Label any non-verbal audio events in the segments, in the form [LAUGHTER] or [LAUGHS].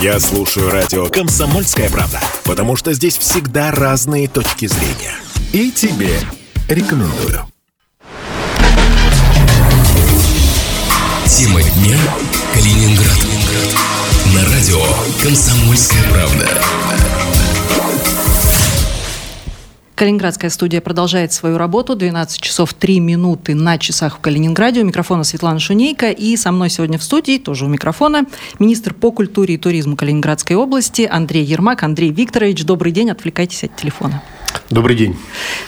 Я слушаю радио «Комсомольская правда», потому что здесь всегда разные точки зрения. И тебе рекомендую. Тема дня Калининград. На радио «Комсомольская правда». Калининградская студия продолжает свою работу. 12 часов 3 минуты на часах в Калининграде. У микрофона Светлана Шунейка. И со мной сегодня в студии, тоже у микрофона, министр по культуре и туризму Калининградской области Андрей Ермак. Андрей Викторович, добрый день. Отвлекайтесь от телефона. Добрый день.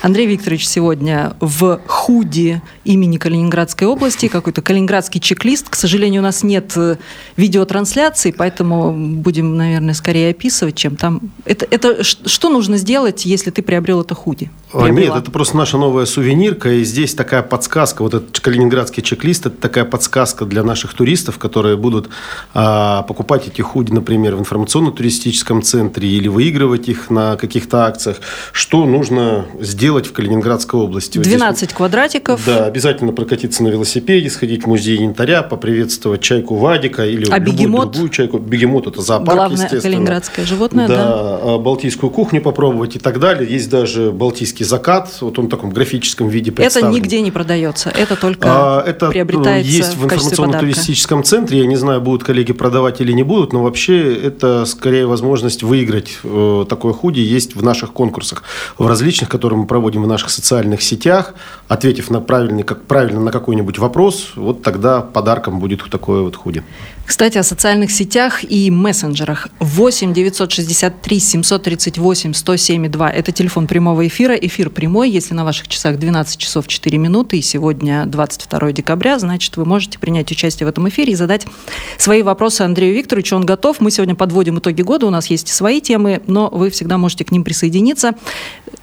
Андрей Викторович сегодня в худи имени Калининградской области, какой-то калининградский чек-лист. К сожалению, у нас нет э, видеотрансляции, поэтому будем, наверное, скорее описывать, чем там. Это, это что нужно сделать, если ты приобрел это худи? А, Приобрела? Нет, это просто наша новая сувенирка, и здесь такая подсказка, вот этот калининградский чек-лист, это такая подсказка для наших туристов, которые будут а, покупать эти худи, например, в информационно-туристическом центре или выигрывать их на каких-то акциях, что нужно сделать в Калининградской области. 12 здесь, квадратиков. Да, обязательно прокатиться на велосипеде, сходить в музей янтаря, поприветствовать чайку Вадика или а любую бегемот? другую чайку. Бегемот – это зоопарк, Главное естественно. калининградское животное, да. Да, а балтийскую кухню попробовать и так далее. Есть даже балтийский закат, вот он в таком графическом виде представлен. Это нигде не продается, это только а, это ну, приобретается есть в, в информационно-туристическом центре. Я не знаю, будут коллеги продавать или не будут, но вообще это скорее возможность выиграть э, такое худи есть в наших конкурсах в различных, которые мы проводим в наших социальных сетях, ответив на правильный, как, правильно на какой-нибудь вопрос, вот тогда подарком будет такое вот худи. Кстати, о социальных сетях и мессенджерах. 8 963 738 107 2. Это телефон прямого эфира. Эфир прямой. Если на ваших часах 12 часов 4 минуты и сегодня 22 декабря, значит, вы можете принять участие в этом эфире и задать свои вопросы Андрею Викторовичу. Он готов. Мы сегодня подводим итоги года. У нас есть свои темы, но вы всегда можете к ним присоединиться.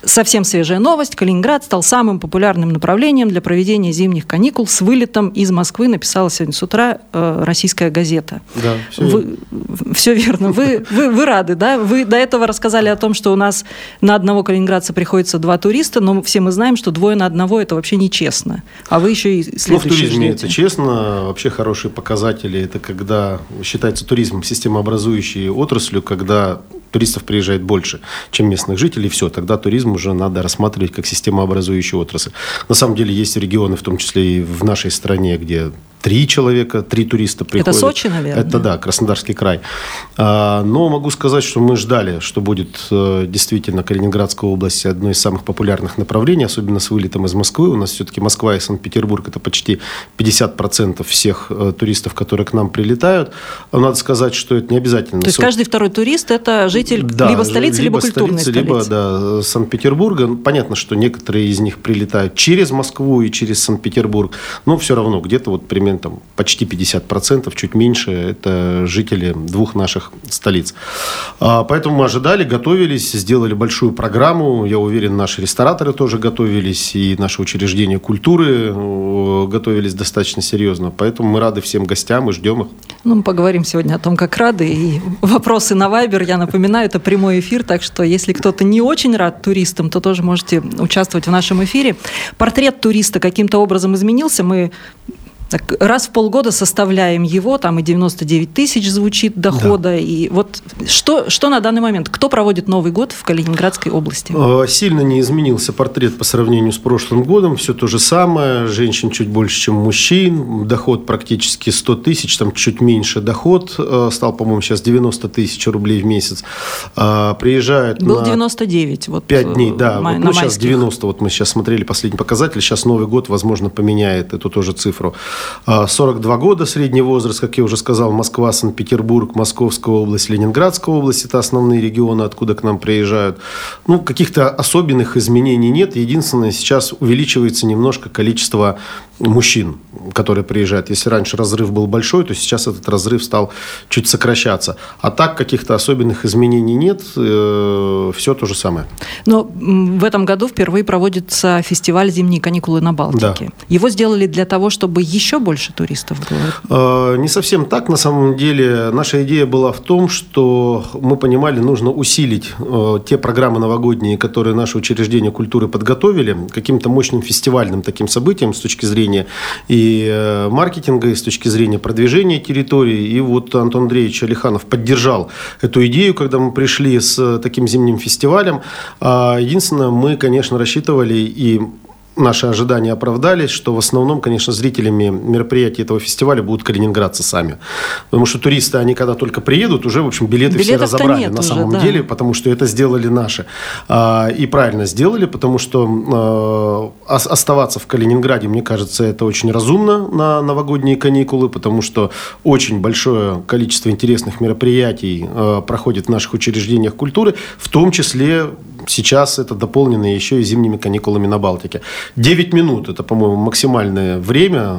Совсем свежая новость. Калининград стал самым популярным направлением для проведения зимних каникул с вылетом из Москвы, написала сегодня с утра э, российская газета. Да, все вы, верно. Все верно. Вы, вы, вы рады, да? Вы до этого рассказали о том, что у нас на одного калининградца приходится два туриста, но все мы знаем, что двое на одного – это вообще нечестно. А вы еще и следующие Ну, в туризме ждете. это честно. Вообще хорошие показатели – это когда считается туризм системообразующей отраслью, когда туристов приезжает больше, чем местных жителей, все, тогда туризм уже надо рассматривать как системообразующую отрасль. На самом деле есть регионы, в том числе и в нашей стране, где три человека, три туриста приходят. Это Сочи, наверное? Это да, Краснодарский край. А, но могу сказать, что мы ждали, что будет э, действительно Калининградская область одной из самых популярных направлений, особенно с вылетом из Москвы. У нас все-таки Москва и Санкт-Петербург – это почти 50% всех э, туристов, которые к нам прилетают. Надо сказать, что это не обязательно. То есть каждый второй турист – это житель да, либо столицы, либо, либо культурной столицы. Либо да, Санкт-Петербурга. Понятно, что некоторые из них прилетают через Москву и через Санкт-Петербург, но все равно где-то вот примерно там, почти 50%, чуть меньше, это жители двух наших столиц. А, поэтому мы ожидали, готовились, сделали большую программу. Я уверен, наши рестораторы тоже готовились, и наши учреждения культуры э, готовились достаточно серьезно. Поэтому мы рады всем гостям и ждем их. Ну, мы поговорим сегодня о том, как рады. И вопросы на Вайбер, я напоминаю, это прямой эфир, так что если кто-то не очень рад туристам, то тоже можете участвовать в нашем эфире. Портрет туриста каким-то образом изменился. Мы так, раз в полгода составляем его, там и 99 тысяч звучит дохода. Да. И вот что, что на данный момент? Кто проводит Новый год в Калининградской области? Сильно не изменился портрет по сравнению с прошлым годом. Все то же самое. Женщин чуть больше, чем мужчин. Доход практически 100 тысяч, там чуть меньше доход. Стал, по-моему, сейчас 90 тысяч рублей в месяц. Приезжает Был на 99. Вот 5 дней, да. Май, вот, ну, сейчас 90. Вот мы сейчас смотрели последний показатель. Сейчас Новый год, возможно, поменяет эту тоже цифру. 42 года средний возраст, как я уже сказал, Москва, Санкт-Петербург, Московская область, Ленинградская область. Это основные регионы, откуда к нам приезжают. Ну, каких-то особенных изменений нет. Единственное, сейчас увеличивается немножко количество мужчин, которые приезжают. Если раньше разрыв был большой, то сейчас этот разрыв стал чуть сокращаться. А так каких-то особенных изменений нет. Э, все то же самое. Но в этом году впервые проводится фестиваль «Зимние каникулы на Балтике». Да. Его сделали для того, чтобы еще больше туристов было? Э, не совсем так. На самом деле наша идея была в том, что мы понимали, нужно усилить э, те программы новогодние, которые наши учреждения культуры подготовили, каким-то мощным фестивальным таким событием с точки зрения зрения и э, маркетинга, и с точки зрения продвижения территории. И вот Антон Андреевич Алиханов поддержал эту идею, когда мы пришли с таким зимним фестивалем. А единственное, мы, конечно, рассчитывали и наши ожидания оправдались, что в основном, конечно, зрителями мероприятий этого фестиваля будут калининградцы сами. Потому что туристы, они когда только приедут, уже, в общем, билеты все разобрали на уже, самом да. деле, потому что это сделали наши. А, и правильно сделали, потому что а, оставаться в Калининграде, мне кажется, это очень разумно на новогодние каникулы, потому что очень большое количество интересных мероприятий а, проходит в наших учреждениях культуры, в том числе сейчас это дополнено еще и зимними каникулами на Балтике. 9 минут – это, по-моему, максимальное время,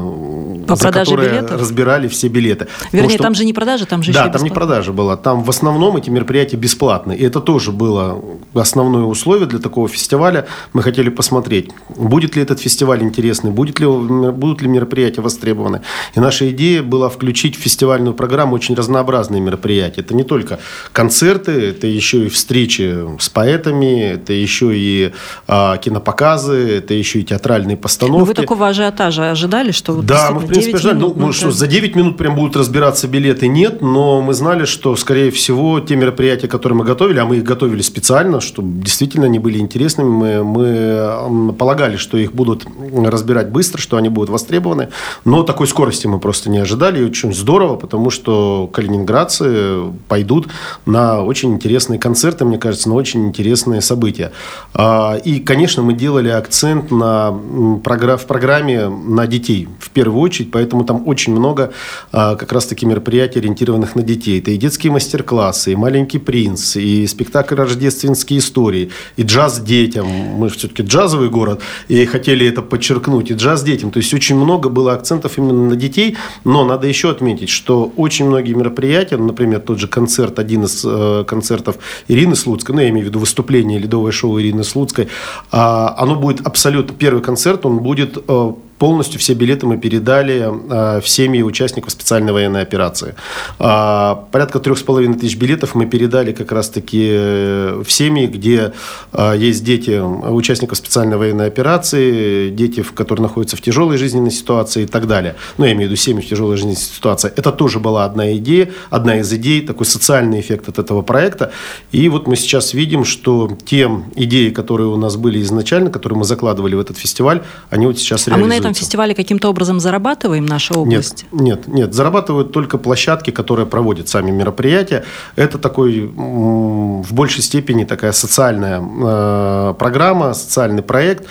По за которое билетов? разбирали все билеты. Вернее, что... там же не продажа, там же Да, там не продажа была. Там в основном эти мероприятия бесплатные. И это тоже было основное условие для такого фестиваля. Мы хотели посмотреть, будет ли этот фестиваль интересный, будет ли, будут ли мероприятия востребованы. И наша идея была включить в фестивальную программу очень разнообразные мероприятия. Это не только концерты, это еще и встречи с поэтами, это еще и а, кинопоказы, это еще и театральные постановки. Но вы такого ажиотажа ожидали, что вот Да, мы в принципе ожидали. Ну, ну, что, за 9 минут прям будут разбираться билеты, нет, но мы знали, что, скорее всего, те мероприятия, которые мы готовили, а мы их готовили специально, чтобы действительно они были интересными, мы, мы полагали, что их будут разбирать быстро, что они будут востребованы, но такой скорости мы просто не ожидали, и очень здорово, потому что калининградцы пойдут на очень интересные концерты, мне кажется, на очень интересные события. А, и, конечно, мы делали акцент на, в программе на детей в первую очередь, поэтому там очень много а, как раз-таки мероприятий, ориентированных на детей. Это и детские мастер-классы, и «Маленький принц», и спектакль «Рождественские истории», и джаз детям. Мы все-таки джазовый город, и хотели это подчеркнуть, и джаз детям. То есть очень много было акцентов именно на детей, но надо еще отметить, что очень многие мероприятия, например, тот же концерт, один из э, концертов Ирины Слуцкой, ну, я имею в виду выступление ледовое шоу Ирины Слуцкой, а, оно будет абсолютно, первый концерт, он будет э, полностью все билеты мы передали э, в семьи участников специальной военной операции. Э, порядка трех с половиной тысяч билетов мы передали как раз-таки э, в семьи, где э, есть дети участников специальной военной операции, дети, которые находятся в тяжелой жизненной ситуации и так далее. Ну, я имею в виду семьи в тяжелой жизненной ситуации. Это тоже была одна идея, одна из идей, такой социальный эффект от этого проекта. И вот мы сейчас видим, что те идеи, которые у нас были изначально, которые мы закладывали в этот фестиваль, они вот сейчас реализуются этом фестивале каким-то образом зарабатываем наша область? Нет, нет, нет. Зарабатывают только площадки, которые проводят сами мероприятия. Это такой в большей степени такая социальная э, программа, социальный проект.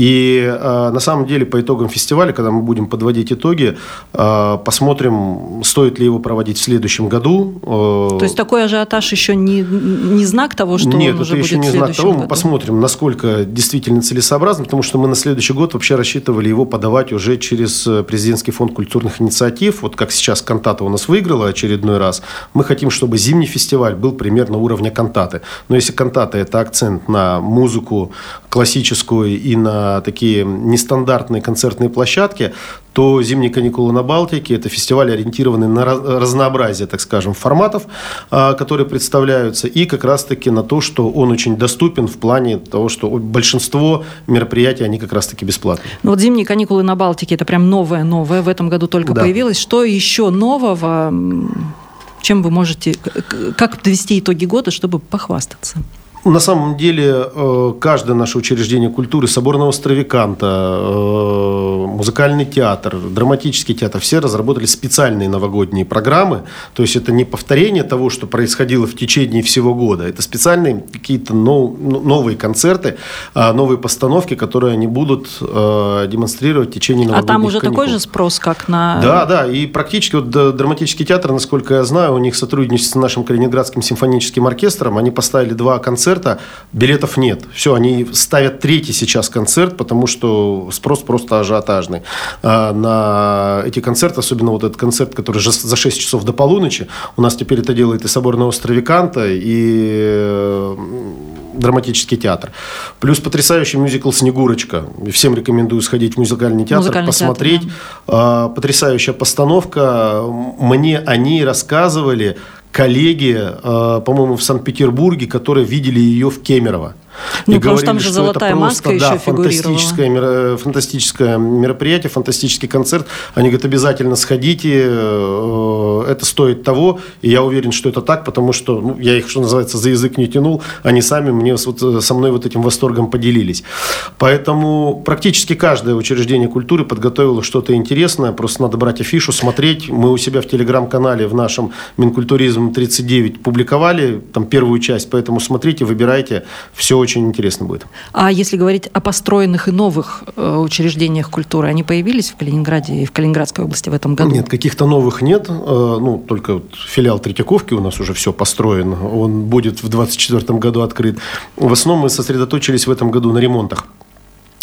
И э, на самом деле по итогам фестиваля, когда мы будем подводить итоги, э, посмотрим, стоит ли его проводить в следующем году. Э, То есть такой ажиотаж еще не, не знак того, что Нет, он уже это еще не знак того. году? Мы посмотрим, насколько действительно целесообразно, потому что мы на следующий год вообще рассчитывали его подавать уже через э, президентский фонд культурных инициатив. Вот как сейчас Кантата у нас выиграла очередной раз. Мы хотим, чтобы зимний фестиваль был примерно уровня Кантаты. Но если Кантата – это акцент на музыку классическую и на такие нестандартные концертные площадки, то «Зимние каникулы на Балтике» – это фестиваль, ориентированный на разнообразие, так скажем, форматов, а, которые представляются, и как раз-таки на то, что он очень доступен в плане того, что большинство мероприятий, они как раз-таки бесплатные. Ну вот «Зимние каникулы на Балтике» – это прям новое-новое, в этом году только да. появилось. Что еще нового, чем вы можете, как подвести итоги года, чтобы похвастаться? На самом деле, э, каждое наше учреждение культуры, соборного островиканта, э, музыкальный театр, драматический театр, все разработали специальные новогодние программы. То есть это не повторение того, что происходило в течение всего года. Это специальные какие-то новые концерты, а, новые постановки, которые они будут э, демонстрировать в течение новогодних А там уже каникул. такой же спрос, как на... Да, да. И практически вот драматический театр, насколько я знаю, у них сотрудничество с нашим Калининградским симфоническим оркестром. Они поставили два концерта концерта, билетов нет. Все, они ставят третий сейчас концерт, потому что спрос просто ажиотажный. А на эти концерты, особенно вот этот концерт, который за 6 часов до полуночи, у нас теперь это делает и Соборный остров Канта, и драматический театр. Плюс потрясающий мюзикл «Снегурочка». Всем рекомендую сходить в музыкальный театр, музыкальный посмотреть. Театр, да. Потрясающая постановка. Мне о ней рассказывали коллеги, э, по-моему, в Санкт-Петербурге, которые видели ее в Кемерово. Ну, и потому говорили, что там же что золотая это просто, маска да, еще фантастическое, фантастическое мероприятие, фантастический концерт. Они говорят, обязательно сходите, э, это стоит того. И я уверен, что это так, потому что ну, я их, что называется, за язык не тянул. Они сами мне вот, со мной вот этим восторгом поделились. Поэтому практически каждое учреждение культуры подготовило что-то интересное. Просто надо брать афишу, смотреть. Мы у себя в телеграм-канале в нашем Минкультуризм 39 публиковали там первую часть, поэтому смотрите, выбирайте. Все очень интересно будет. А если говорить о построенных и новых э, учреждениях культуры, они появились в Калининграде и в Калининградской области в этом году? Нет, каких-то новых нет. Э, ну, только вот филиал Третьяковки у нас уже все построен. Он будет в 2024 году открыт. В основном мы сосредоточились в этом году на ремонтах.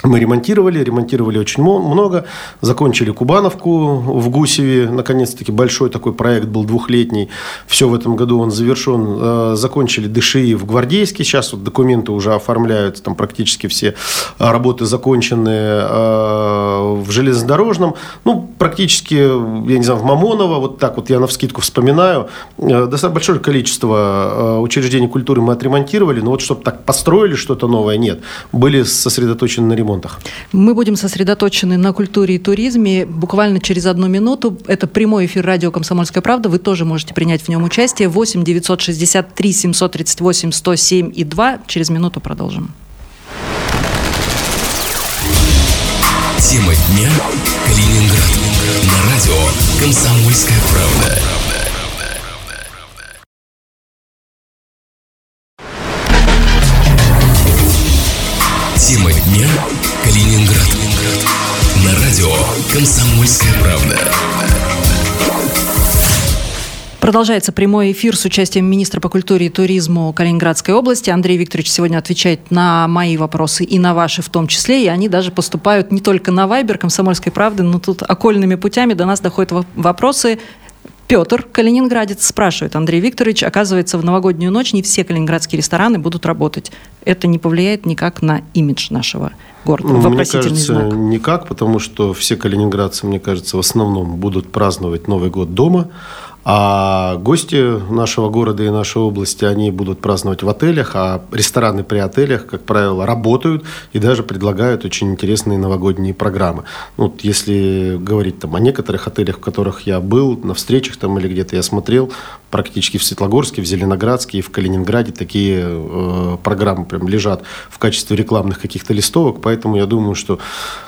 Мы ремонтировали, ремонтировали очень много. Закончили Кубановку в Гусеве. Наконец-таки большой такой проект был двухлетний. Все в этом году он завершен. Э, закончили ДШИ в Гвардейске. Сейчас вот документы уже оформляют. Там практически все работы закончены э, в железнодорожном. Ну, практически, я не знаю, в Мамоново. Вот так вот я на вскидку вспоминаю. Э, достаточно большое количество учреждений культуры мы отремонтировали. Но вот чтобы так построили что-то новое, нет. Были сосредоточены на ремонте ремонтах? Мы будем сосредоточены на культуре и туризме. Буквально через одну минуту. Это прямой эфир радио «Комсомольская правда». Вы тоже можете принять в нем участие. 8 963 738 107 и 2. Через минуту продолжим. Тема дня Калининград. На радио «Комсомольская правда». Дня Калининград. На радио Комсомольская правда. Продолжается прямой эфир с участием министра по культуре и туризму Калининградской области. Андрей Викторович сегодня отвечает на мои вопросы и на ваши в том числе. И они даже поступают не только на Вайбер Комсомольской правды, но тут окольными путями до нас доходят вопросы Петр, калининградец, спрашивает, Андрей Викторович, оказывается, в новогоднюю ночь не все калининградские рестораны будут работать. Это не повлияет никак на имидж нашего города? Ну, мне кажется, знак. никак, потому что все калининградцы, мне кажется, в основном будут праздновать Новый год дома. А гости нашего города и нашей области, они будут праздновать в отелях, а рестораны при отелях, как правило, работают и даже предлагают очень интересные новогодние программы. Ну, вот если говорить там о некоторых отелях, в которых я был, на встречах там или где-то я смотрел, практически в Светлогорске, в Зеленоградске и в Калининграде такие э, программы прям лежат в качестве рекламных каких-то листовок, поэтому я думаю, что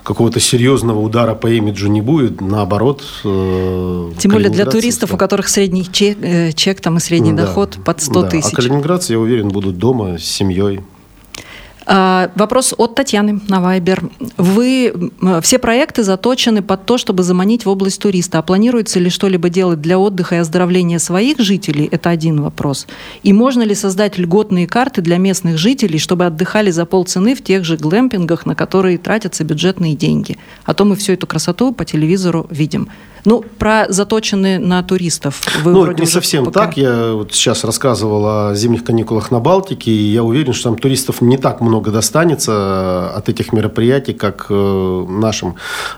какого-то серьезного удара по имиджу не будет, наоборот. Э, Тем более для туристов, у которых средний чек, э, чек там и средний да, доход под 100 да. тысяч. А калининградцы, я уверен, будут дома с семьей. А, вопрос от Татьяны на Вайбер. Вы все проекты заточены под то, чтобы заманить в область туриста. А планируется ли что-либо делать для отдыха и оздоровления своих жителей? Это один вопрос. И можно ли создать льготные карты для местных жителей, чтобы отдыхали за полцены в тех же глэмпингах, на которые тратятся бюджетные деньги? А то мы всю эту красоту по телевизору видим. Ну, про заточенные на туристов. Вы ну, не совсем пока... так. Я вот сейчас рассказывал о зимних каникулах на Балтике, и я уверен, что там туристов не так много достанется э, от этих мероприятий, как э, нашим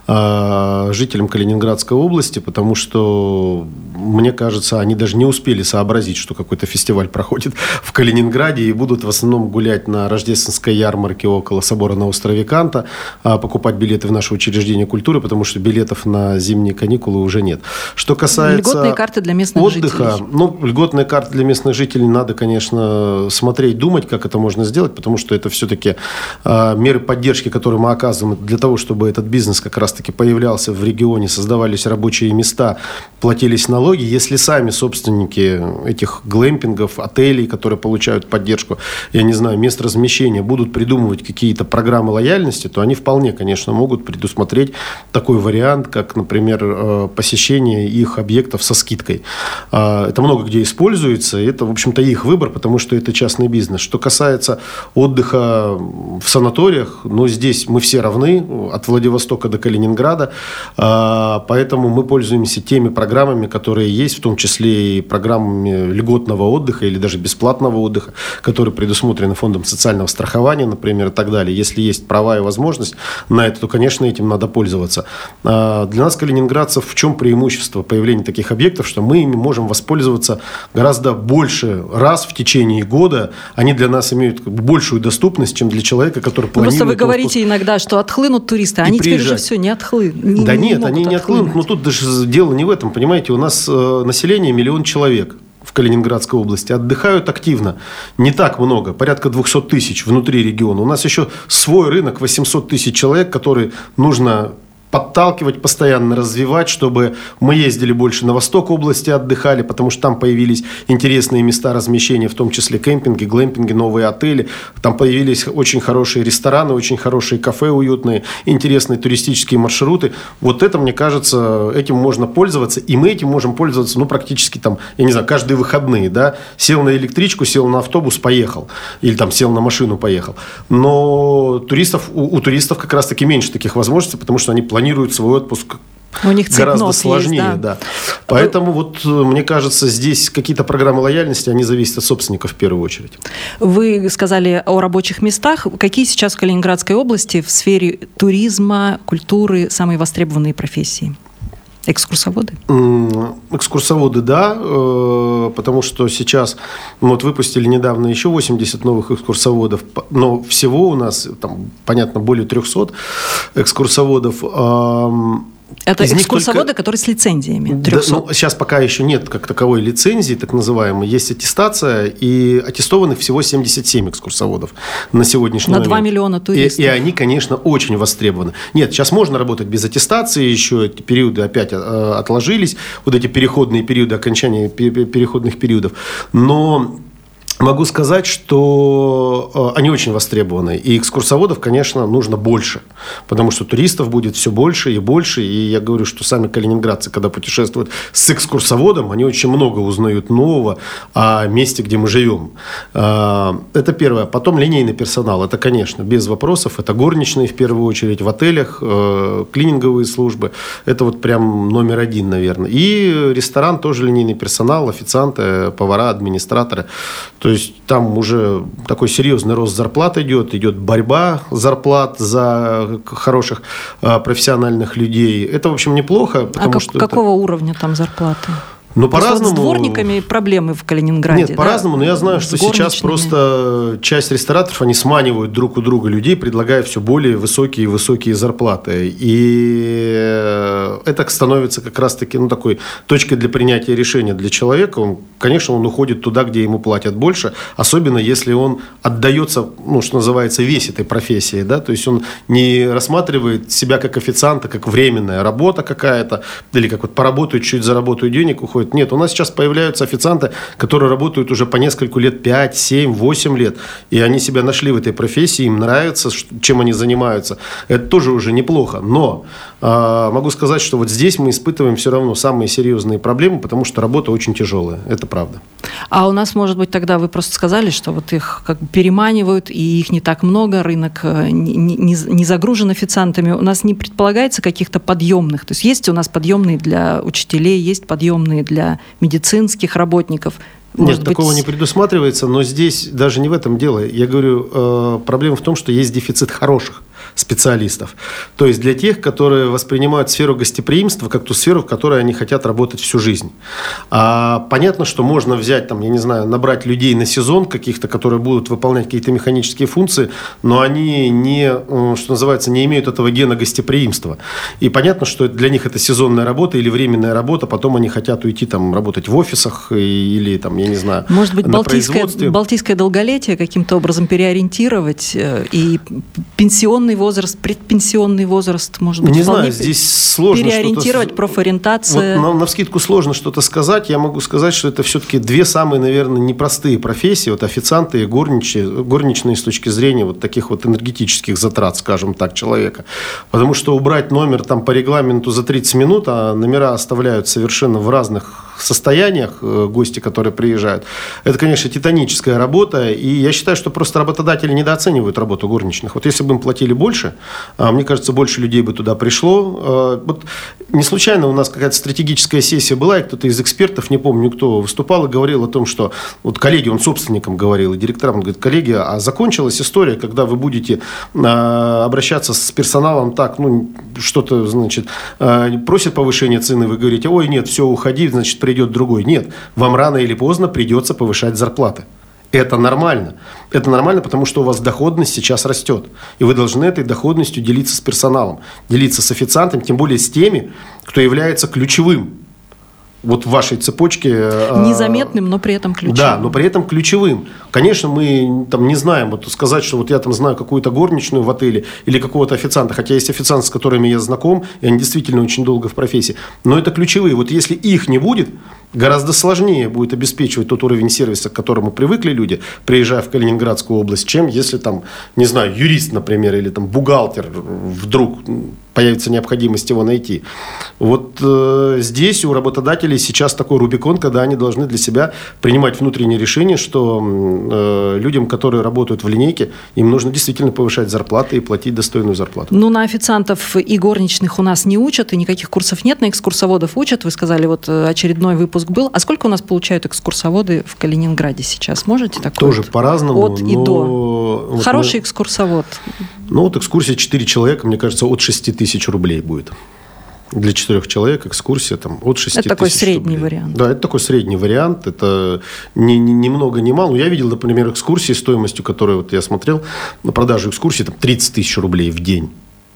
э, жителям Калининградской области, потому что, мне кажется, они даже не успели сообразить, что какой-то фестиваль проходит [LAUGHS] в Калининграде, и будут в основном гулять на рождественской ярмарке около собора на острове Канта, покупать билеты в наше учреждение культуры, потому что билетов на зимние каникулы уже нет. Что касается льготные карты для местных отдыха, жителей. ну, льготные карты для местных жителей надо, конечно, смотреть, думать, как это можно сделать, потому что это все-таки э, меры поддержки, которые мы оказываем для того, чтобы этот бизнес как раз-таки появлялся в регионе, создавались рабочие места, платились налоги. Если сами собственники этих глэмпингов, отелей, которые получают поддержку, я не знаю, мест размещения, будут придумывать какие-то программы лояльности, то они вполне, конечно, могут предусмотреть такой вариант, как, например, э, посещения их объектов со скидкой. А, это много где используется, это, в общем-то, их выбор, потому что это частный бизнес. Что касается отдыха в санаториях, ну, здесь мы все равны, от Владивостока до Калининграда, а, поэтому мы пользуемся теми программами, которые есть, в том числе и программами льготного отдыха или даже бесплатного отдыха, которые предусмотрены фондом социального страхования, например, и так далее. Если есть права и возможность на это, то, конечно, этим надо пользоваться. А, для нас, калининградцев, в чем преимущество появления таких объектов, что мы ими можем воспользоваться гораздо больше раз в течение года. Они для нас имеют большую доступность доступность, чем для человека, который Ну, планирует... Просто вы говорите отпуск. иногда, что отхлынут туристы, а они теперь уже приезжать. все не отхлынут. Да нет, они не отхлынут. Но тут даже дело не в этом, понимаете. У нас э, население миллион человек в Калининградской области. Отдыхают активно. Не так много, порядка 200 тысяч внутри региона. У нас еще свой рынок, 800 тысяч человек, который нужно подталкивать, постоянно развивать, чтобы мы ездили больше на восток области, отдыхали, потому что там появились интересные места размещения, в том числе кемпинги, глэмпинги, новые отели. Там появились очень хорошие рестораны, очень хорошие кафе уютные, интересные туристические маршруты. Вот это, мне кажется, этим можно пользоваться, и мы этим можем пользоваться, ну, практически там, я не знаю, каждые выходные, да, сел на электричку, сел на автобус, поехал, или там сел на машину, поехал. Но туристов, у, у туристов как раз-таки меньше таких возможностей, потому что они планируют свой отпуск У них гораздо цейтнот есть, сложнее, да. да. Поэтому вот э, мне кажется, здесь какие-то программы лояльности, они зависят от собственников в первую очередь. Вы сказали о рабочих местах. Какие сейчас в Калининградской области в сфере туризма, культуры самые востребованные профессии? Экскурсоводы? Экскурсоводы, да, э, потому что сейчас мы вот выпустили недавно еще 80 новых экскурсоводов, но всего у нас, там, понятно, более 300 экскурсоводов. Это из экскурсоводы, только- которые с лицензиями. Да, 300. ну, сейчас пока еще нет как таковой лицензии, так называемой. Есть аттестация, и аттестованных всего 77 экскурсоводов на сегодняшний На момент. 2 миллиона туристов. И, и они, конечно, очень востребованы. Нет, сейчас можно работать без аттестации, еще эти периоды опять э, отложились, вот эти переходные периоды, пе- переходных периодов. Но Могу сказать, что э, они очень востребованы. И экскурсоводов, конечно, нужно больше. Потому что туристов будет все больше и больше. И я говорю, что сами калининградцы, когда путешествуют с экскурсоводом, они очень много узнают нового о месте, где мы живем. Э, Это первое. Потом линейный персонал. Это, конечно, без вопросов. Это горничные, в первую очередь, в отелях, э, клининговые службы. Это вот прям номер один, наверное. И ресторан тоже линейный персонал, официанты, повара, администраторы. То есть там уже такой серьезный рост зарплат идет, идет борьба зарплат за хороших э, профессиональных людей. Это, в общем, неплохо, а потому как- что... это- какого уровня там зарплаты? Ну, Просто вот по-разному. С дворниками проблемы в Калининграде. Нет, да? по-разному, но я знаю, что сейчас просто часть рестораторов, они сманивают друг у друга людей, предлагая все более высокие и высокие зарплаты. И это становится как раз-таки ну, такой точкой для принятия решения для человека. Он, конечно, он уходит туда, где ему платят больше, особенно если он отдается, ну, что называется, весь этой профессии. Да? То есть он не рассматривает себя как официанта, как временная работа какая-то, или как вот поработаю, чуть заработаю денег, уходит. Нет, у нас сейчас появляются официанты, которые работают уже по нескольку лет, 5, 7, 8 лет, и они себя нашли в этой профессии, им нравится, чем они занимаются. Это тоже уже неплохо. Но могу сказать, что вот здесь мы испытываем все равно самые серьезные проблемы, потому что работа очень тяжелая. Это правда. А у нас, может быть, тогда вы просто сказали, что вот их как бы переманивают, и их не так много, рынок э, не, не- не загружен официантами. У нас не предполагается каких-то подъемных. То есть есть у нас подъемные для учителей, есть подъемные для медицинских работников. Может Нет, быть, такого не предусматривается, но здесь даже не в этом дело. Я говорю, э, проблема в том, что есть дефицит хороших специалистов. То есть для тех, которые воспринимают сферу гостеприимства как ту сферу, в которой они хотят работать всю жизнь. А, понятно, что можно взять, там, я не знаю, набрать людей на сезон каких-то, которые будут выполнять какие-то механические функции, но они не, э, что называется, не имеют этого гена гостеприимства. И понятно, что для них это сезонная работа или временная работа, потом они хотят уйти там работать в офисах или там, я не знаю, Может быть, на балтийское, балтийское долголетие каким-то образом переориентировать э, и пенсионный возраст, предпенсионный возраст, может быть, Не знаю, здесь сложно переориентировать, профориентация. Вот на, навскидку сложно что-то сказать. Я могу сказать, что это все-таки две самые, наверное, непростые профессии. Вот официанты и горничные, горничные с точки зрения вот таких вот энергетических затрат, скажем так, человека. Потому что убрать номер там по регламенту за 30 минут, а номера оставляют совершенно в разных состояниях э, гости, которые приезжают. Это, конечно, титаническая работа. И я считаю, что просто работодатели недооценивают работу горничных. Вот если бы им платили больше, а, мне кажется, больше людей бы туда пришло. А, Вот не случайно у нас какая-то стратегическая сессия была, и кто-то из экспертов, не помню кто, выступал и говорил о том, что вот коллеги, он собственникам говорил, и директорам, он говорит, коллеги, а закончилась история, когда вы будете а, обращаться с персоналом так, ну, что-то, значит, просит повышение цены, вы говорите, ой, нет, все, уходи, значит, придет другой. Нет, вам рано или поздно придется повышать зарплаты. Это нормально. Это нормально, потому что у вас доходность сейчас растет. И вы должны этой доходностью делиться с персоналом, делиться с официантом, тем более с теми, кто является ключевым вот в вашей цепочке... Э, Незаметным, но при этом ключевым. Да, но при этом ключевым. Конечно, мы там не знаем, вот сказать, что вот я там знаю какую-то горничную в отеле или какого-то официанта, хотя есть официанты, с которыми я знаком, и они действительно очень долго в профессии. Но это ключевые. Вот если их не будет, гораздо сложнее будет обеспечивать тот уровень сервиса, к которому привыкли люди, приезжая в Калининградскую область, чем если там, не знаю, юрист, например, или там бухгалтер вдруг появится необходимость его найти. Вот э, здесь у работодателей сейчас такой Рубикон, когда они должны для себя принимать внутреннее решение, что э, людям, которые работают в линейке, им нужно действительно повышать зарплаты и платить достойную зарплату. Ну, на официантов и горничных у нас не учат, и никаких курсов нет, на экскурсоводов учат. Вы сказали, вот э, очередной выпуск был. А сколько у нас получают экскурсоводы в Калининграде сейчас? Можете такое? Тоже вот? по-разному. От и до. Хороший мы... экскурсовод. Ну, вот экскурсия 4 человека, мне кажется, от 6 тысяч рублей будет. Для четырех человек экскурсия там, от 6 Это такой средний рублей. вариант. Да, это такой средний вариант. Это ни, ни, ни много, ни мало. Я видел, например, экскурсии стоимостью, которую вот я смотрел, на продажу экскурсии там, 30 тысяч рублей в день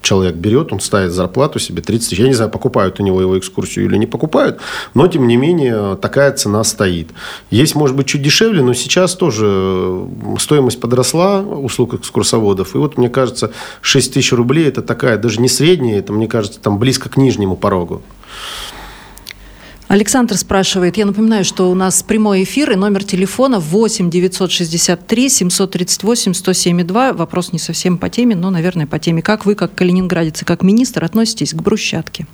человек берет, он ставит зарплату себе 30 тысяч. Я не знаю, покупают у него его экскурсию или не покупают, но, тем не менее, такая цена стоит. Есть, может быть, чуть дешевле, но сейчас тоже стоимость подросла услуг экскурсоводов. И вот, мне кажется, 6 тысяч рублей – это такая даже не средняя, это, мне кажется, там близко к нижнему порогу. Александр спрашивает, я напоминаю, что у нас прямой эфир и номер телефона 8 963 738 107 Вопрос не совсем по теме, но, наверное, по теме. Как вы, как калининградец и как министр, относитесь к брусчатке?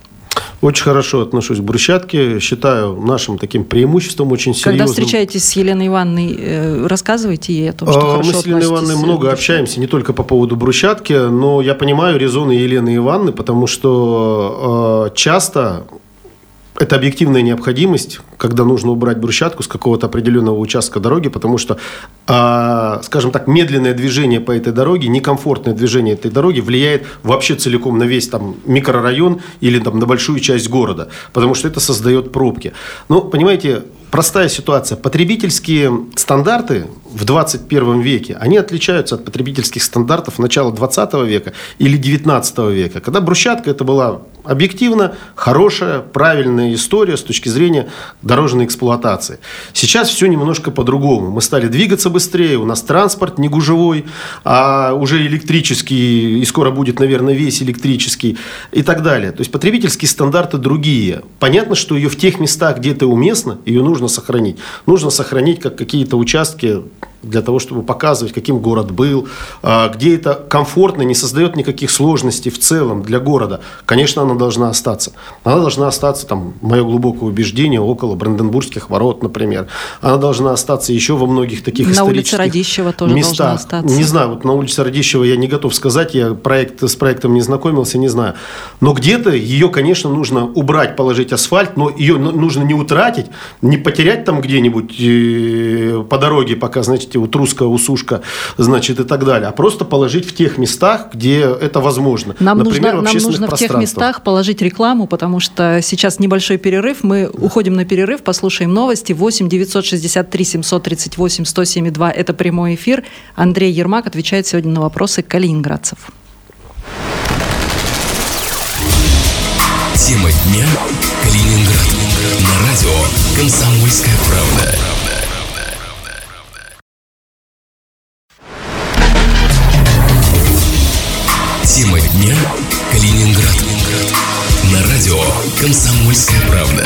Очень хорошо отношусь к брусчатке. Считаю нашим таким преимуществом очень серьезным. Когда встречаетесь с Еленой Ивановной, э, рассказывайте ей о том, что а, Мы с Еленой Ивановной много общаемся, не только по поводу брусчатки, но я понимаю резоны Елены Ивановны, потому что э, часто это объективная необходимость, когда нужно убрать брусчатку с какого-то определенного участка дороги, потому что, э, скажем так, медленное движение по этой дороге, некомфортное движение этой дороги влияет вообще целиком на весь там микрорайон или там на большую часть города, потому что это создает пробки. Ну, понимаете, простая ситуация. Потребительские стандарты в 21 веке, они отличаются от потребительских стандартов начала 20 века или 19 века, когда брусчатка это была объективно хорошая, правильная история с точки зрения дорожной эксплуатации. Сейчас все немножко по-другому. Мы стали двигаться быстрее, у нас транспорт не гужевой, а уже электрический, и скоро будет, наверное, весь электрический и так далее. То есть потребительские стандарты другие. Понятно, что ее в тех местах, где это уместно, ее нужно сохранить. Нужно сохранить как какие-то участки для того, чтобы показывать, каким город был, а, где это комфортно, не создает никаких сложностей в целом для города, конечно, она должна остаться. Она должна остаться, там, мое глубокое убеждение, около Бранденбургских ворот, например. Она должна остаться еще во многих таких на исторических улице Радищева тоже местах. должна остаться. Не знаю, вот на улице Радищева я не готов сказать, я проект, с проектом не знакомился, не знаю. Но где-то ее, конечно, нужно убрать, положить асфальт, но ее нужно не утратить, не потерять там где-нибудь э, по дороге, пока, значит, есть вот русская усушка, значит, и так далее, а просто положить в тех местах, где это возможно. Нам Например, нужно, нам нужно в тех местах положить рекламу, потому что сейчас небольшой перерыв, мы уходим на перерыв, послушаем новости. 8 963 738 107 это прямой эфир. Андрей Ермак отвечает сегодня на вопросы калининградцев. Тема дня Калининград. На радио «Комсомольская правда». Дня Калининград. На радио Комсомольская правда.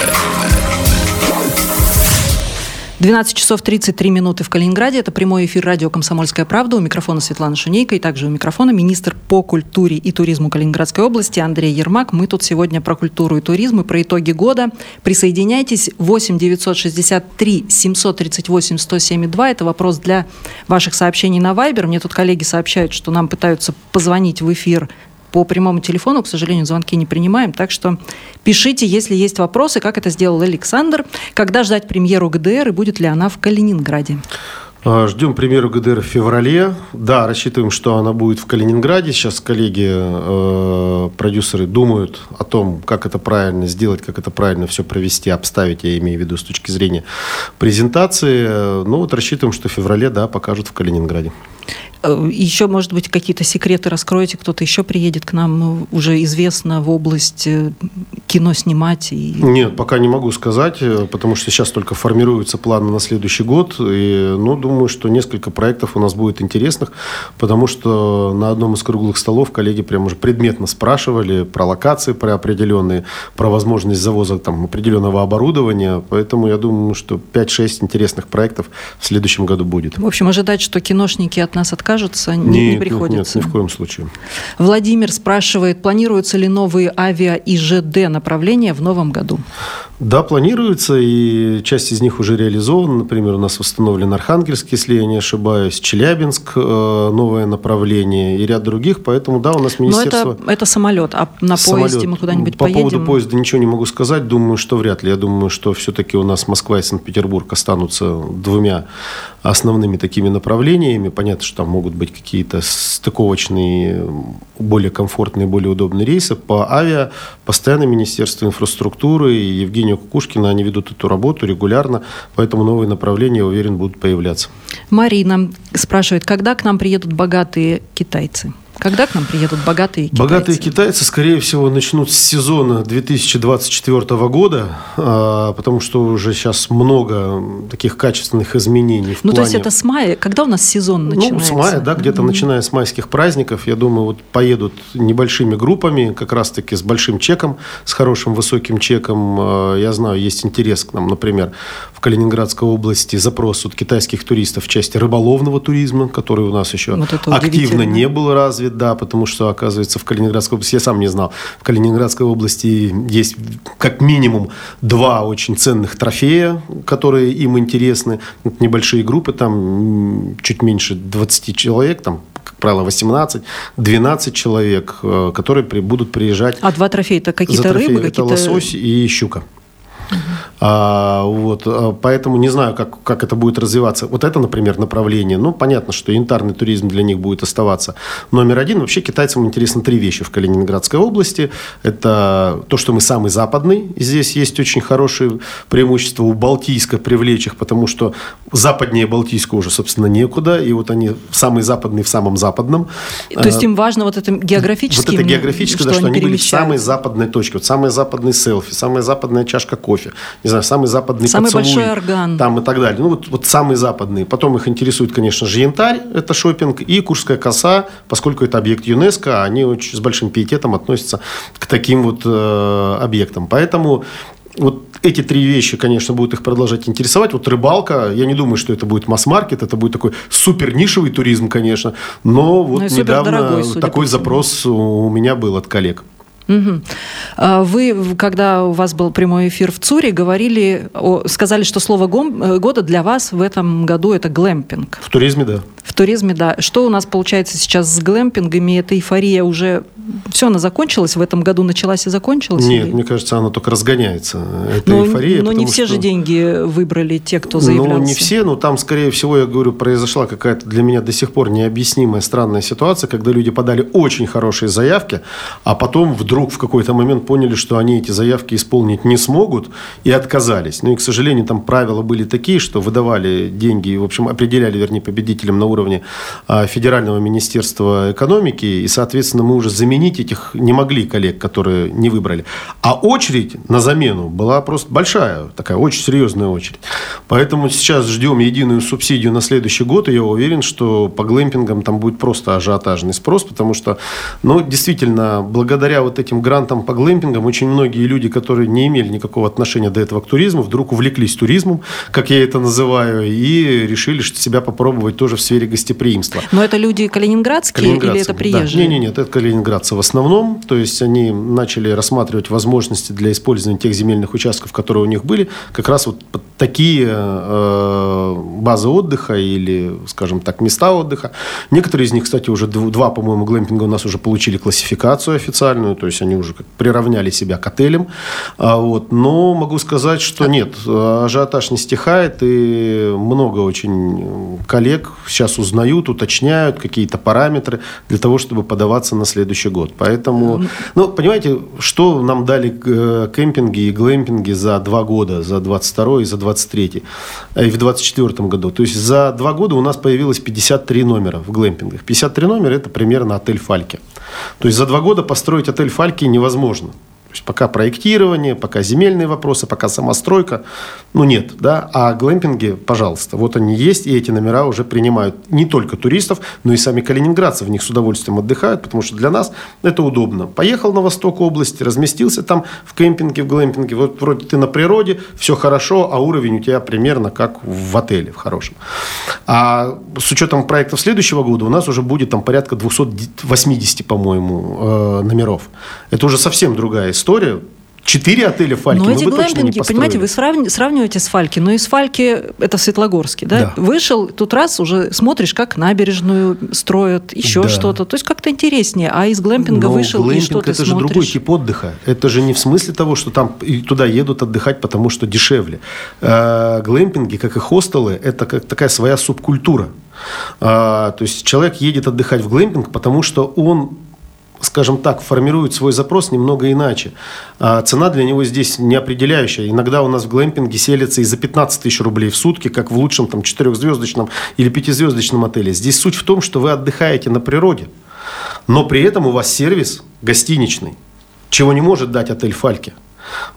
12 часов 33 минуты в Калининграде. Это прямой эфир радио «Комсомольская правда». У микрофона Светлана Шунейка и также у микрофона министр по культуре и туризму Калининградской области Андрей Ермак. Мы тут сегодня про культуру и туризм и про итоги года. Присоединяйтесь. 8 963 738 107 2. Это вопрос для ваших сообщений на Вайбер. Мне тут коллеги сообщают, что нам пытаются позвонить в эфир по прямому телефону, к сожалению, звонки не принимаем, так что пишите, если есть вопросы, как это сделал Александр, когда ждать премьеру ГДР и будет ли она в Калининграде. А, ждем премьеру ГДР в феврале. Да, рассчитываем, что она будет в Калининграде. Сейчас коллеги, э, продюсеры думают о том, как это правильно сделать, как это правильно все провести, обставить, я имею в виду с точки зрения презентации. Ну вот рассчитываем, что в феврале, да, покажут в Калининграде. Э, еще, может быть, какие-то секреты раскроете, кто-то еще приедет к нам, ну, уже известно в область э, кино снимать? И... Нет, пока не могу сказать, э, потому что сейчас только формируются планы на следующий год. И, ну, думаю, что несколько проектов у нас будет интересных, потому что на одном из круглых столов коллеги прямо уже предметно спрашивали про локации, про определенные, про возможность завоза там, определенного оборудования. Поэтому я думаю, что 5-6 интересных проектов в следующем году будет. В общем, ожидать, что киношники от нас откажут, кажется, не, нет, не приходится. Нет, ни в коем случае. Владимир спрашивает, планируются ли новые авиа и ЖД направления в новом году? Да, планируется, и часть из них уже реализована. Например, у нас восстановлен Архангельск, если я не ошибаюсь, Челябинск, э, новое направление и ряд других. Поэтому, да, у нас министерство... Но это, это самолет, а на самолет. поезде мы куда-нибудь По поедем? По поводу поезда ничего не могу сказать. Думаю, что вряд ли. Я думаю, что все-таки у нас Москва и Санкт-Петербург останутся двумя основными такими направлениями. Понятно, что там могут быть какие-то стыковочные, более комфортные, более удобные рейсы. По авиа постоянно Министерство инфраструктуры и Евгения Кукушкина, они ведут эту работу регулярно, поэтому новые направления, я уверен, будут появляться. Марина спрашивает, когда к нам приедут богатые китайцы? Когда к нам приедут богатые китайцы? Богатые китайцы, скорее всего, начнут с сезона 2024 года, а, потому что уже сейчас много таких качественных изменений. В ну, плане... то есть это с мая? Когда у нас сезон начинается? Ну, с мая, да, где-то mm-hmm. начиная с майских праздников. Я думаю, вот поедут небольшими группами, как раз-таки с большим чеком, с хорошим высоким чеком. А, я знаю, есть интерес к нам, например, в Калининградской области запрос от китайских туристов в части рыболовного туризма, который у нас еще вот активно не был развит развит, да, потому что, оказывается, в Калининградской области, я сам не знал, в Калининградской области есть как минимум два очень ценных трофея, которые им интересны. Небольшие группы, там чуть меньше 20 человек, там как правило, 18, 12 человек, э, которые будут приезжать. А два трофея это какие-то рыбы? Это какие-то... лосось и щука. А, вот, а, поэтому не знаю, как, как это будет развиваться. Вот это, например, направление. Ну, понятно, что янтарный туризм для них будет оставаться номер один. Вообще китайцам интересно три вещи в Калининградской области. Это то, что мы самый западный. Здесь есть очень хорошее преимущество у Балтийска привлечь их, потому что западнее Балтийска уже, собственно, некуда. И вот они самые западные в самом западном. То есть им важно вот это географически? Вот это географически, что да, что они, были в самой западной точке. Вот самые западные селфи, самая западная чашка кофе не знаю, самый западный самый поцелуй. большой орган. Там и так далее. Ну, вот, вот самые западные. Потом их интересует, конечно же, янтарь, это шопинг, и Курская коса, поскольку это объект ЮНЕСКО, они очень с большим пиететом относятся к таким вот э, объектам. Поэтому вот эти три вещи, конечно, будут их продолжать интересовать. Вот рыбалка, я не думаю, что это будет масс-маркет, это будет такой супер нишевый туризм, конечно, но вот ну, недавно дорогой, такой запрос у меня был от коллег. Угу. Вы, когда у вас был прямой эфир в ЦУРе, говорили, сказали, что слово э, года для вас в этом году это глэмпинг. В туризме, да. В туризме, да. Что у нас получается сейчас с глэмпингами? Эта эйфория уже все, она закончилась в этом году, началась и закончилась? Нет, или? мне кажется, она только разгоняется. Это но, эйфория. Но не все что... же деньги выбрали те, кто заявлялся. Ну, не все, но там, скорее всего, я говорю, произошла какая-то для меня до сих пор необъяснимая странная ситуация, когда люди подали очень хорошие заявки, а потом вдруг в какой-то момент поняли, что они эти заявки исполнить не смогут и отказались. Ну и, к сожалению, там правила были такие, что выдавали деньги, в общем, определяли, вернее, победителям на уровне а, Федерального министерства экономики, и, соответственно, мы уже заменить этих не могли коллег, которые не выбрали. А очередь на замену была просто большая, такая очень серьезная очередь. Поэтому сейчас ждем единую субсидию на следующий год, и я уверен, что по глэмпингам там будет просто ажиотажный спрос, потому что, ну, действительно, благодаря вот этим грантам по глэмпингам очень многие люди, которые не имели никакого отношения до этого к туризму, вдруг увлеклись туризмом, как я это называю, и решили что себя попробовать тоже в сфере гостеприимства. Но это люди калининградские или это приезжие? Да. Не, не, нет, это калининград заниматься в основном. То есть они начали рассматривать возможности для использования тех земельных участков, которые у них были, как раз вот такие э, базы отдыха или, скажем так, места отдыха. Некоторые из них, кстати, уже два, по-моему, глэмпинга у нас уже получили классификацию официальную, то есть они уже как приравняли себя к отелям. А, вот. Но могу сказать, что нет, ажиотаж не стихает, и много очень коллег сейчас узнают, уточняют какие-то параметры для того, чтобы подаваться на следующий год. Поэтому, ну, понимаете, что нам дали э, кемпинги и глэмпинги за два года, за 22 и за 23 и в 24 году. То есть за два года у нас появилось 53 номера в глэмпингах. 53 номера – это примерно отель «Фальки». То есть за два года построить отель «Фальки» невозможно есть пока проектирование, пока земельные вопросы, пока самостройка, ну нет, да, а глэмпинги, пожалуйста, вот они есть, и эти номера уже принимают не только туристов, но и сами калининградцы в них с удовольствием отдыхают, потому что для нас это удобно. Поехал на восток области, разместился там в кемпинге, в глэмпинге, вот вроде ты на природе, все хорошо, а уровень у тебя примерно как в отеле, в хорошем. А с учетом проектов следующего года у нас уже будет там порядка 280, по-моему, э, номеров. Это уже совсем другая история история. Четыре отеля Фальки. Но эти глэмпинги, понимаете, вы сравниваете с Фальки, но из Фальки, это в Светлогорске, да? да? Вышел, тут раз уже смотришь, как набережную строят, еще да. что-то. То есть как-то интереснее. А из глэмпинга но вышел, глэмпинг и что это же другой тип отдыха. Это же не в смысле того, что там туда едут отдыхать, потому что дешевле. Э, глэмпинги, как и хостелы, это как такая своя субкультура. А, то есть человек едет отдыхать в глэмпинг, потому что он скажем так, формирует свой запрос немного иначе. А цена для него здесь не определяющая. Иногда у нас в глэмпинге селятся и за 15 тысяч рублей в сутки, как в лучшем там, четырехзвездочном или пятизвездочном отеле. Здесь суть в том, что вы отдыхаете на природе, но при этом у вас сервис гостиничный, чего не может дать отель «Фальки».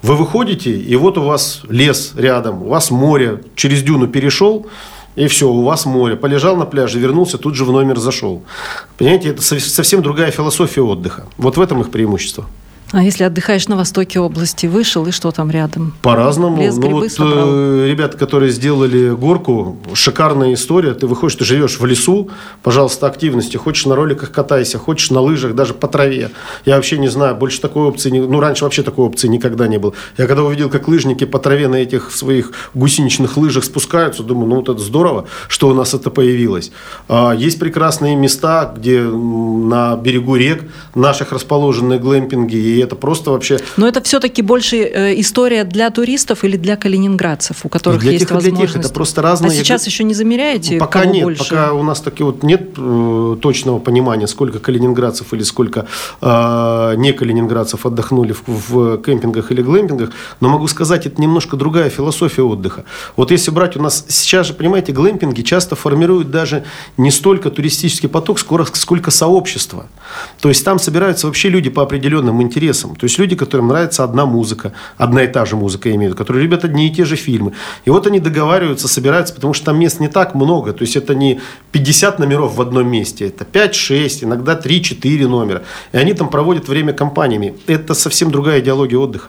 Вы выходите, и вот у вас лес рядом, у вас море, через дюну перешел – и все, у вас море. Полежал на пляже, вернулся, тут же в номер зашел. Понимаете, это совсем другая философия отдыха. Вот в этом их преимущество. А если отдыхаешь на востоке области, вышел, и что там рядом? По-разному. Лес, ну, вот, э, ребята, которые сделали горку, шикарная история. Ты выходишь, ты живешь в лесу, пожалуйста, активности. Хочешь на роликах катайся, хочешь на лыжах, даже по траве. Я вообще не знаю, больше такой опции, не, ну, раньше вообще такой опции никогда не было. Я когда увидел, как лыжники по траве на этих своих гусеничных лыжах спускаются, думаю, ну, вот это здорово, что у нас это появилось. А, есть прекрасные места, где на берегу рек наших расположены глэмпинги, и это просто вообще... Но это все-таки больше э, история для туристов или для калининградцев, у которых для есть тех, возможность? Для тех, это просто разные... А сейчас еще не замеряете, Пока кого нет, больше? пока у нас таки вот нет э, точного понимания, сколько калининградцев или сколько э, не калининградцев отдохнули в, в кемпингах или глэмпингах, но могу сказать, это немножко другая философия отдыха. Вот если брать у нас сейчас же, понимаете, глэмпинги часто формируют даже не столько туристический поток, сколько, сколько сообщество. То есть там собираются вообще люди по определенным интересам интересам. То есть люди, которым нравится одна музыка, одна и та же музыка, я имею в виду, которые любят одни и те же фильмы. И вот они договариваются, собираются, потому что там мест не так много. То есть это не 50 номеров в одном месте, это 5-6, иногда 3-4 номера. И они там проводят время компаниями. Это совсем другая идеология отдыха.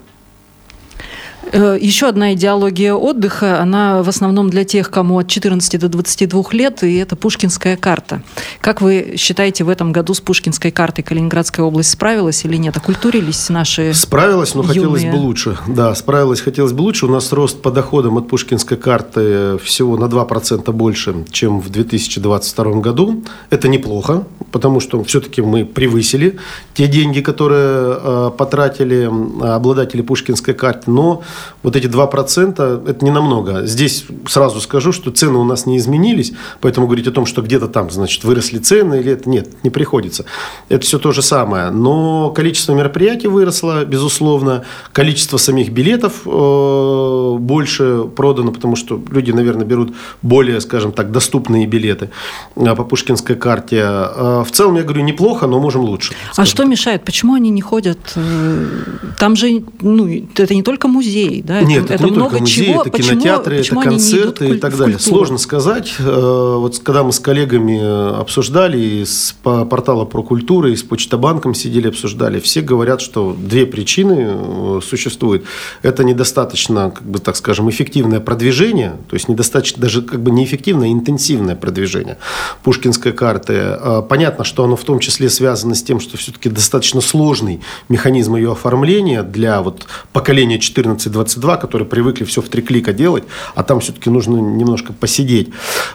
Э, Еще одна идеология отдыха, она в основном для тех, кому от 14 до 22 лет, и это Пушкинская карта. Как вы считаете, в этом году с Пушкинской картой Калининградская область справилась или нет? Окультурились наши Справилась, но юные... хотелось бы лучше. Да, справилась, хотелось бы лучше. У нас рост по доходам от Пушкинской карты всего на 2% больше, чем в 2022 году. Это неплохо, потому что все-таки мы превысили те деньги, которые э, потратили обладатели Пушкинской карты, но вот эти 2% это не намного. Здесь сразу скажу, что цены у нас не изменились, поэтому говорить о том, что где-то там, значит, выросли цены или это, нет, не приходится. Это все то же самое. Но количество мероприятий выросло, безусловно, количество самих билетов э, больше продано, потому что люди, наверное, берут более, скажем так, доступные билеты э, по Пушкинской карте. Э, в целом, я говорю, неплохо, но можем лучше. А что так. мешает? Почему они не ходят? Э, там же, ну, это не только музей, музей, да? Нет, это, это не много только музеи, чего. это почему, кинотеатры, почему это концерты и так далее. Сложно сказать. Э, вот когда мы с коллегами обсуждали и с портала про культуру, и с Почтобанком сидели, обсуждали, все говорят, что две причины э, существуют. Это недостаточно, как бы так скажем, эффективное продвижение, то есть недостаточно даже как бы неэффективное, а интенсивное продвижение Пушкинской карты. Э, понятно, что оно в том числе связано с тем, что все-таки достаточно сложный механизм ее оформления для вот поколения 14-22, которые привыкли все в три клика делать, а там все-таки нужно немножко посидеть.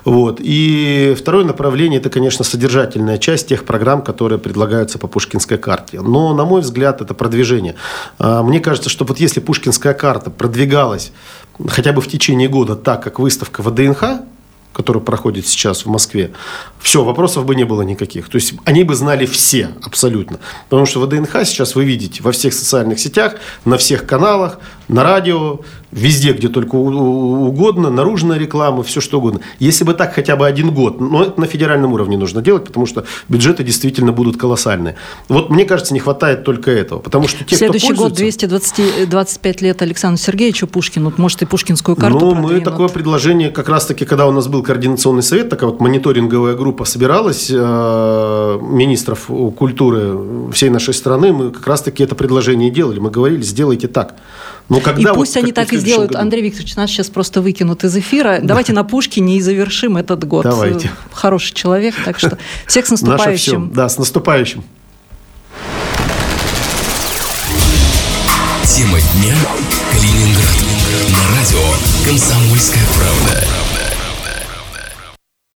Вот. И второе направление – это, конечно, содержательная часть тех программ, которые предлагаются по Пушкинской карте. Но, на мой взгляд, это продвижение. А, мне кажется, что вот если Пушкинская карта продвигалась хотя бы в течение года так, как выставка ВДНХ, который проходит сейчас в Москве, все, вопросов бы не было никаких. То есть они бы знали все абсолютно. Потому что ВДНХ сейчас вы видите во всех социальных сетях, на всех каналах, на радио, везде, где только угодно, наружная реклама, все что угодно. Если бы так хотя бы один год, но это на федеральном уровне нужно делать, потому что бюджеты действительно будут колоссальные. Вот мне кажется, не хватает только этого, потому что те, Следующий кто год 225 лет Александру Сергеевичу Пушкину, может и пушкинскую карту Ну, мы такое предложение, как раз-таки, когда у нас был координационный совет, такая вот мониторинговая группа собиралась, э, министров культуры всей нашей страны, мы как раз-таки это предложение делали. Мы говорили, сделайте так. Но когда и пусть вот, они так и сделают. Году. Андрей Викторович, нас сейчас просто выкинут из эфира. Да. Давайте на Пушкине и завершим этот год. Давайте. Хороший человек, так что [LAUGHS] всех с наступающим. Да, с наступающим. Тема дня Калининград. На радио «Комсомольская правда».